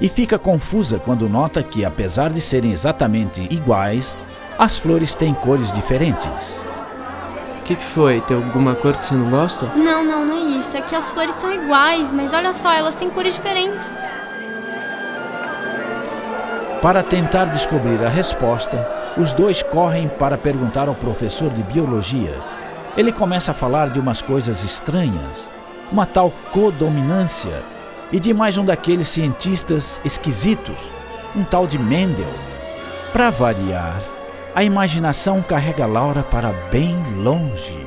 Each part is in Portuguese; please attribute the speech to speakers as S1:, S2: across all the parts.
S1: e fica confusa quando nota que, apesar de serem exatamente iguais, as flores têm cores diferentes.
S2: O que, que foi? Tem alguma cor que você não gosta?
S3: Não, não, não é isso. É que as flores são iguais, mas olha só, elas têm cores diferentes.
S1: Para tentar descobrir a resposta, os dois correm para perguntar ao professor de biologia. Ele começa a falar de umas coisas estranhas, uma tal codominância e de mais um daqueles cientistas esquisitos, um tal de Mendel. Para variar, a imaginação carrega Laura para bem longe.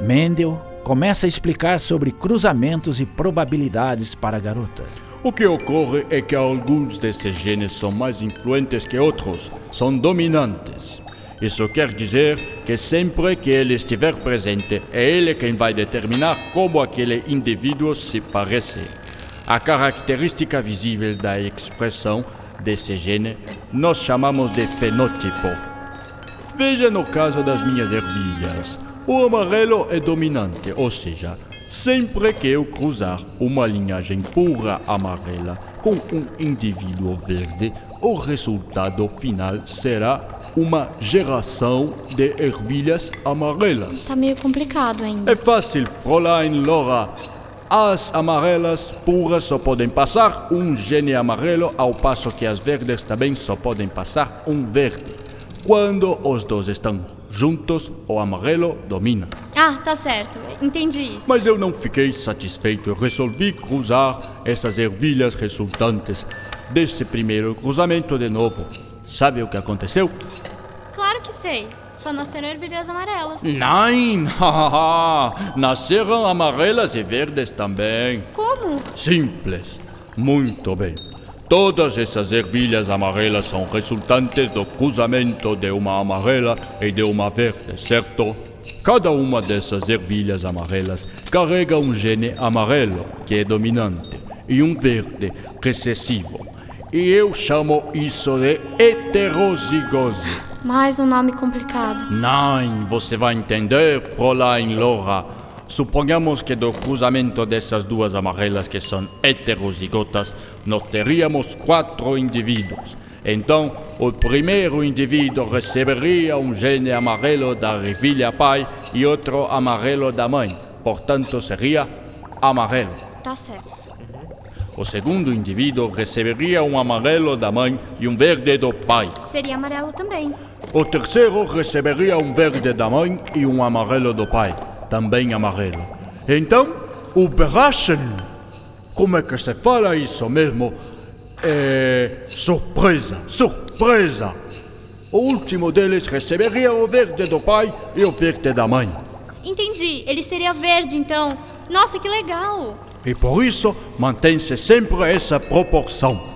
S1: Mendel começa a explicar sobre cruzamentos e probabilidades para a garota.
S4: O que ocorre é que alguns desses genes são mais influentes que outros, são dominantes. Isso quer dizer que sempre que ele estiver presente, é ele quem vai determinar como aquele indivíduo se parece. A característica visível da expressão desse gene nós chamamos de fenótipo. Veja no caso das minhas ervilhas. O amarelo é dominante, ou seja, sempre que eu cruzar uma linhagem pura amarela com um indivíduo verde, o resultado final será uma geração de ervilhas amarelas.
S3: Tá meio complicado ainda.
S4: É fácil, Fräulein Laura. As amarelas puras só podem passar um gene amarelo, ao passo que as verdes também só podem passar um verde. Quando os dois estão juntos, o amarelo domina.
S3: Ah, tá certo. Entendi isso.
S4: Mas eu não fiquei satisfeito e resolvi cruzar essas ervilhas resultantes desse primeiro cruzamento de novo. Sabe o que aconteceu?
S3: Claro que sei. Só nasceram ervilhas amarelas.
S4: Não! Nasceram amarelas e verdes também.
S3: Como?
S4: Simples. Muito bem. Todas essas ervilhas amarelas são resultantes do cruzamento de uma amarela e de uma verde, certo? Cada uma dessas ervilhas amarelas carrega um gene amarelo, que é dominante, e um verde, recessivo. E eu chamo isso de heterozigose.
S3: Mais um nome complicado.
S4: Não, você vai entender, Fräulein Laura. Suponhamos que do cruzamento dessas duas amarelas que são heterozigotas, nós teríamos quatro indivíduos. Então, o primeiro indivíduo receberia um gene amarelo da ervilha pai e outro amarelo da mãe. Portanto, seria amarelo.
S3: Tá certo.
S4: O segundo indivíduo receberia um amarelo da mãe e um verde do pai.
S3: Seria amarelo também.
S4: O terceiro receberia um verde da mãe e um amarelo do pai, também amarelo. Então, o Berachen, como é que se fala isso mesmo? É. surpresa, surpresa! O último deles receberia o verde do pai e o verde da mãe.
S3: Entendi, ele seria verde então. Nossa, que legal!
S4: E por isso mantém-se sempre essa proporção.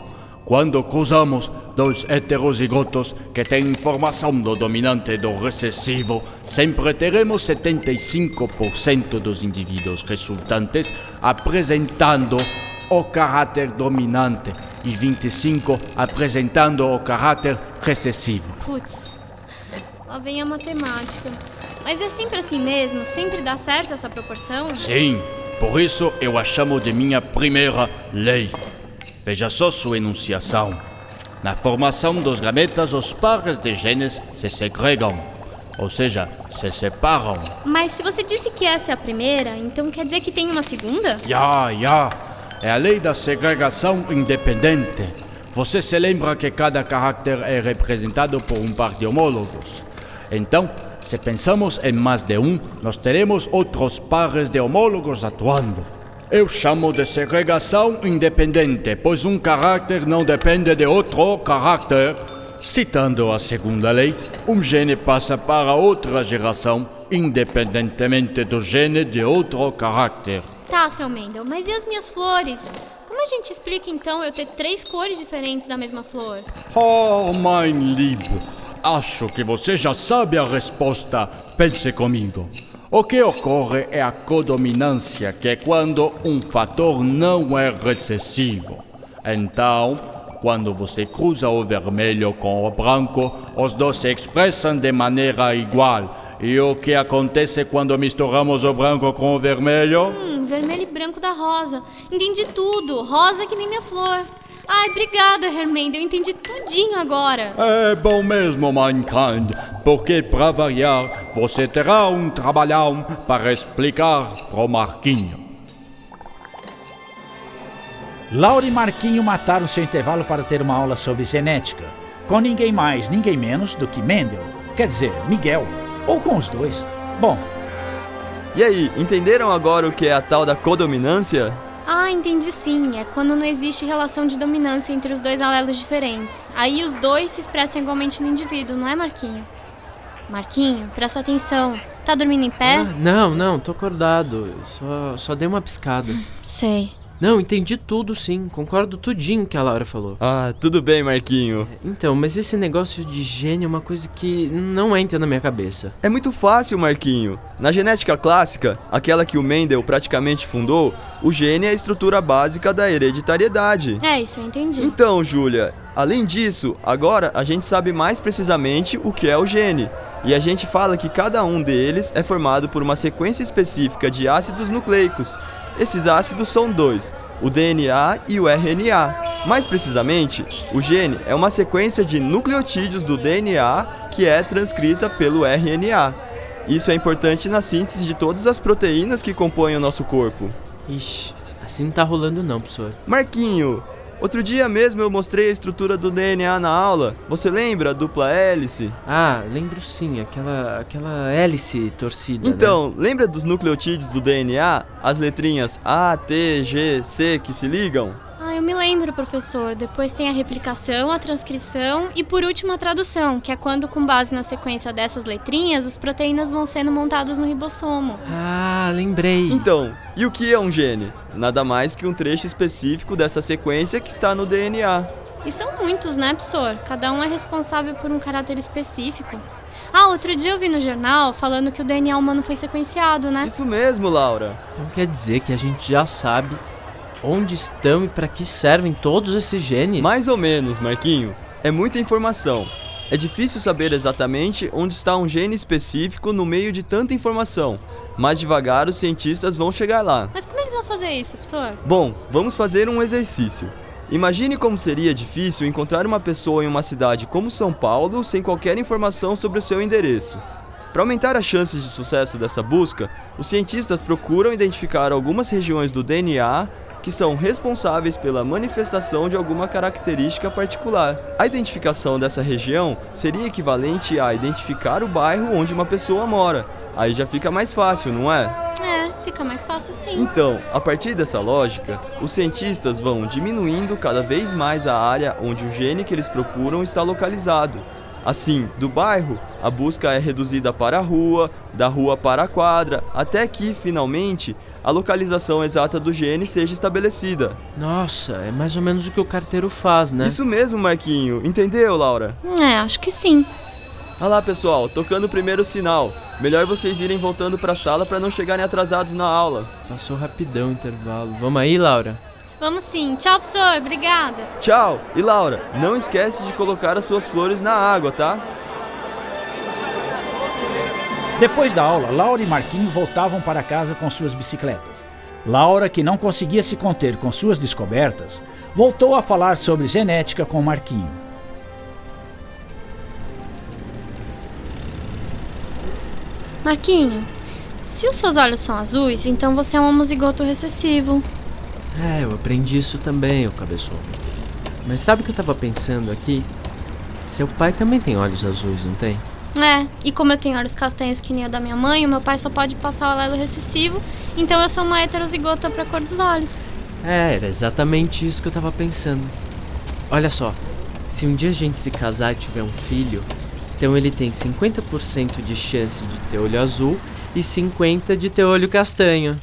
S4: Quando cruzamos dois heterozigotos que têm informação do dominante e do recessivo, sempre teremos 75% dos indivíduos resultantes apresentando o caráter dominante e 25% apresentando o caráter recessivo.
S3: Putz, lá vem a matemática. Mas é sempre assim mesmo? Sempre dá certo essa proporção?
S4: Sim, por isso eu a chamo de minha primeira lei. Veja só sua enunciação. Na formação dos gametas, os pares de genes se segregam, ou seja, se separam.
S3: Mas se você disse que essa é a primeira, então quer dizer que tem uma segunda?
S4: Já, já. É a lei da segregação independente. Você se lembra que cada caráter é representado por um par de homólogos. Então, Se pensamos em mais de um, nós teremos outros pares de homólogos atuando. Eu chamo de segregação independente, pois um caráter não depende de outro caráter. Citando a segunda lei, um gene passa para outra geração, independentemente do gene de outro caráter.
S3: Tá, seu Mendel, mas e as minhas flores? Como a gente explica então eu ter três cores diferentes da mesma flor?
S4: Oh, mein Lieb, acho que você já sabe a resposta. Pense comigo. O que ocorre é a codominância, que é quando um fator não é recessivo. Então, quando você cruza o vermelho com o branco, os dois se expressam de maneira igual. E o que acontece quando misturamos o branco com o vermelho?
S3: Hum, vermelho e branco da rosa. Entendi tudo. Rosa que nem minha flor. Ai, obrigada, Hermenda. Eu entendi tudinho agora.
S4: É bom mesmo, Mankind, porque para variar, você terá um trabalhão para explicar pro Marquinho.
S1: Laura e Marquinho mataram seu intervalo para ter uma aula sobre genética, com ninguém mais, ninguém menos do que Mendel, quer dizer, Miguel, ou com os dois. Bom,
S5: E aí, entenderam agora o que é a tal da codominância?
S3: Ah, entendi sim. É quando não existe relação de dominância entre os dois alelos diferentes. Aí os dois se expressam igualmente no indivíduo, não é, Marquinho? Marquinho, presta atenção. Tá dormindo em pé?
S2: Ah, não, não, tô acordado. Só, só dei uma piscada.
S3: Sei.
S2: Não, entendi tudo sim. Concordo tudinho que a Laura falou.
S5: Ah, tudo bem, Marquinho.
S2: Então, mas esse negócio de gene é uma coisa que não entra na minha cabeça.
S5: É muito fácil, Marquinho. Na genética clássica, aquela que o Mendel praticamente fundou, o gene é a estrutura básica da hereditariedade.
S3: É, isso eu entendi.
S5: Então, Júlia, além disso, agora a gente sabe mais precisamente o que é o gene. E a gente fala que cada um deles é formado por uma sequência específica de ácidos nucleicos. Esses ácidos são dois, o DNA e o RNA. Mais precisamente, o gene é uma sequência de nucleotídeos do DNA que é transcrita pelo RNA. Isso é importante na síntese de todas as proteínas que compõem o nosso corpo.
S2: Ixi, assim não tá rolando não, professor.
S5: Marquinho, outro dia mesmo eu mostrei a estrutura do DNA na aula. Você lembra? Dupla hélice?
S2: Ah, lembro sim, aquela, aquela hélice torcida, né?
S5: Então, lembra dos nucleotídeos do DNA? As letrinhas A, T, G, C que se ligam?
S3: Eu me lembro, professor. Depois tem a replicação, a transcrição e por último a tradução, que é quando, com base na sequência dessas letrinhas, as proteínas vão sendo montadas no ribossomo.
S2: Ah, lembrei.
S5: Então, e o que é um gene? Nada mais que um trecho específico dessa sequência que está no DNA.
S3: E são muitos, né, professor? Cada um é responsável por um caráter específico. Ah, outro dia eu vi no jornal falando que o DNA humano foi sequenciado, né?
S5: Isso mesmo, Laura.
S2: Então quer dizer que a gente já sabe onde estão e para que servem todos esses genes?
S5: Mais ou menos, Marquinho. É muita informação. É difícil saber exatamente onde está um gene específico no meio de tanta informação, mas devagar os cientistas vão chegar lá.
S3: Mas como eles vão fazer isso, professor?
S5: Bom, vamos fazer um exercício. Imagine como seria difícil encontrar uma pessoa em uma cidade como São Paulo sem qualquer informação sobre o seu endereço. Para aumentar as chances de sucesso dessa busca, os cientistas procuram identificar algumas regiões do DNA que são responsáveis pela manifestação de alguma característica particular. A identificação dessa região seria equivalente a identificar o bairro onde uma pessoa mora. Aí já fica mais fácil, não é?
S3: É, fica mais fácil sim.
S5: Então, a partir dessa lógica, os cientistas vão diminuindo cada vez mais a área onde o gene que eles procuram está localizado. Assim, do bairro, a busca é reduzida para a rua, da rua para a quadra, até que, finalmente, a localização exata do gene seja estabelecida.
S2: Nossa, é mais ou menos o que o carteiro faz, né?
S5: Isso mesmo, Marquinho. Entendeu, Laura?
S3: É, acho que sim.
S5: Olha lá, pessoal, tocando o primeiro sinal. Melhor vocês irem voltando para a sala para não chegarem atrasados na aula.
S2: Passou rapidão o intervalo. Vamos aí, Laura?
S3: Vamos sim. Tchau, professor. Obrigada.
S5: Tchau! E Laura, não esquece de colocar as suas flores na água, tá?
S1: Depois da aula, Laura e Marquinho voltavam para casa com suas bicicletas. Laura, que não conseguia se conter com suas descobertas, voltou a falar sobre genética com Marquinho.
S3: Marquinho, se os seus olhos são azuis, então você é um homozigoto recessivo.
S2: É, eu aprendi isso também, ô cabeçudo. Mas sabe o que eu tava pensando aqui? Seu pai também tem olhos azuis, não tem?
S3: É, e como eu tenho olhos castanhos que nem o da minha mãe, o meu pai só pode passar o alelo recessivo, então eu sou uma heterozigota pra cor dos olhos.
S2: É, era exatamente isso que eu tava pensando. Olha só, se um dia a gente se casar e tiver um filho, então ele tem 50% de chance de ter olho azul e 50% de ter olho castanho.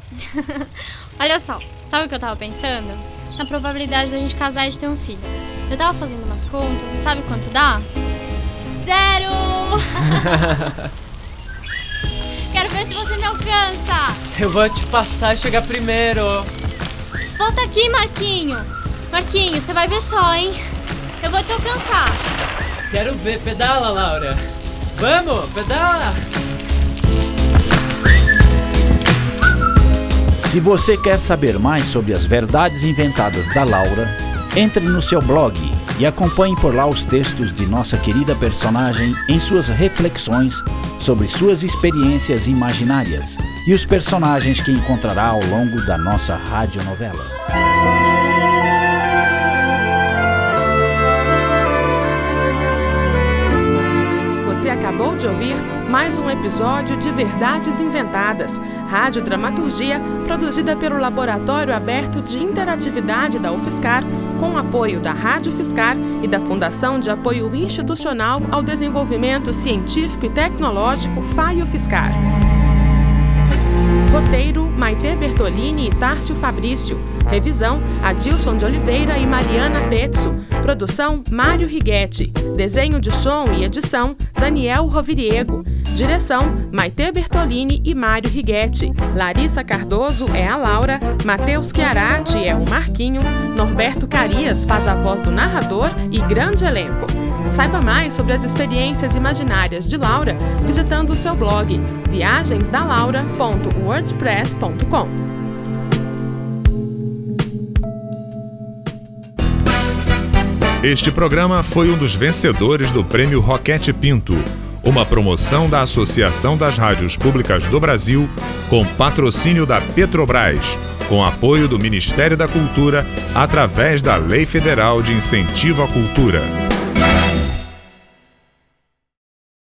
S3: Olha só, sabe o que eu tava pensando? Na probabilidade da gente casar e de ter um filho. Eu tava fazendo umas contas e sabe quanto dá? Zero! Quero ver se você me alcança!
S2: Eu vou te passar e chegar primeiro.
S3: Volta aqui, Marquinho! Marquinho, você vai ver só, hein? Eu vou te alcançar!
S2: Quero ver, pedala, Laura. Vamos, pedala!
S1: Se você quer saber mais sobre as verdades inventadas da Laura, entre no seu blog e acompanhe por lá os textos de nossa querida personagem em suas reflexões sobre suas experiências imaginárias e os personagens que encontrará ao longo da nossa radionovela.
S6: Você acabou de ouvir mais um episódio de Verdades Inventadas, rádio dramaturgia produzida pelo Laboratório Aberto de Interatividade da UFSCar, com apoio da Rádio Fiscar e da Fundação de Apoio Institucional ao Desenvolvimento Científico e Tecnológico FAIO Fiscar. Roteiro: Maite Bertolini e Tárcio Fabrício. Revisão: Adilson de Oliveira e Mariana Petzo. Produção: Mário Righetti. Desenho de som e edição: Daniel Roviriego. Direção: Maite Bertolini e Mário Righetti. Larissa Cardoso é a Laura, Matheus Chiarati é o Marquinho, Norberto Carias faz a voz do narrador e grande elenco. Saiba mais sobre as experiências imaginárias de Laura visitando o seu blog viagensdalaura.wordpress.com.
S7: Este programa foi um dos vencedores do Prêmio Roquete Pinto, uma promoção da Associação das Rádios Públicas do Brasil, com patrocínio da Petrobras, com apoio do Ministério da Cultura, através da Lei Federal de Incentivo à Cultura.